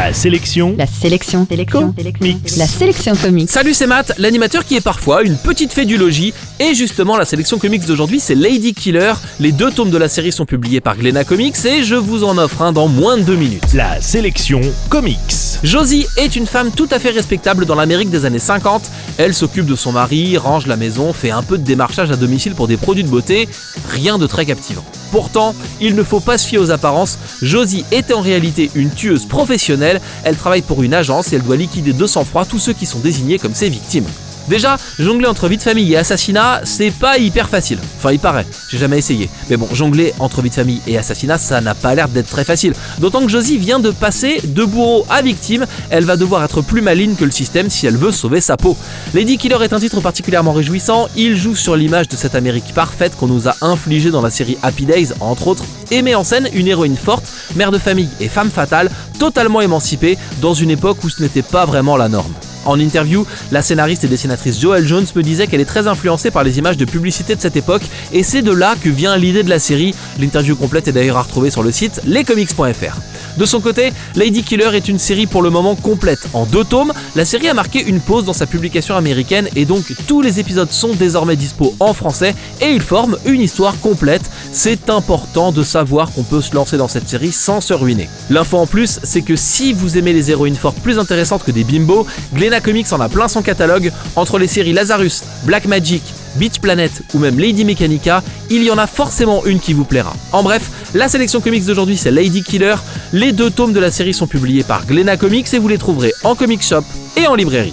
La sélection. La sélection. Sélection. Mix. La sélection comics. Salut, c'est Matt, l'animateur qui est parfois une petite fée du logis. Et justement, la sélection comics d'aujourd'hui, c'est Lady Killer. Les deux tomes de la série sont publiés par Glénat Comics et je vous en offre un dans moins de deux minutes. La sélection comics. Josie est une femme tout à fait respectable dans l'Amérique des années 50. Elle s'occupe de son mari, range la maison, fait un peu de démarchage à domicile pour des produits de beauté. Rien de très captivant. Pourtant, il ne faut pas se fier aux apparences. Josie est en réalité une tueuse professionnelle. Elle travaille pour une agence et elle doit liquider de sang-froid tous ceux qui sont désignés comme ses victimes. Déjà, jongler entre vie de famille et assassinat, c'est pas hyper facile. Enfin, il paraît, j'ai jamais essayé. Mais bon, jongler entre vie de famille et assassinat, ça n'a pas l'air d'être très facile. D'autant que Josie vient de passer de bourreau à victime, elle va devoir être plus maligne que le système si elle veut sauver sa peau. Lady Killer est un titre particulièrement réjouissant, il joue sur l'image de cette Amérique parfaite qu'on nous a infligée dans la série Happy Days, entre autres, et met en scène une héroïne forte, mère de famille et femme fatale, totalement émancipée, dans une époque où ce n'était pas vraiment la norme. En interview, la scénariste et dessinatrice Joelle Jones me disait qu'elle est très influencée par les images de publicité de cette époque et c'est de là que vient l'idée de la série. L'interview complète est d'ailleurs à retrouver sur le site lescomics.fr. De son côté, Lady Killer est une série pour le moment complète. En deux tomes, la série a marqué une pause dans sa publication américaine et donc tous les épisodes sont désormais dispo en français et ils forment une histoire complète. C'est important de savoir qu'on peut se lancer dans cette série sans se ruiner. L'info en plus, c'est que si vous aimez les héroïnes fortes plus intéressantes que des bimbos, Glénat Comics en a plein son catalogue. Entre les séries Lazarus, Black Magic, Beach Planet ou même Lady Mechanica, il y en a forcément une qui vous plaira. En bref, la sélection comics d'aujourd'hui c'est Lady Killer. Les deux tomes de la série sont publiés par Glénat Comics et vous les trouverez en comic shop et en librairie.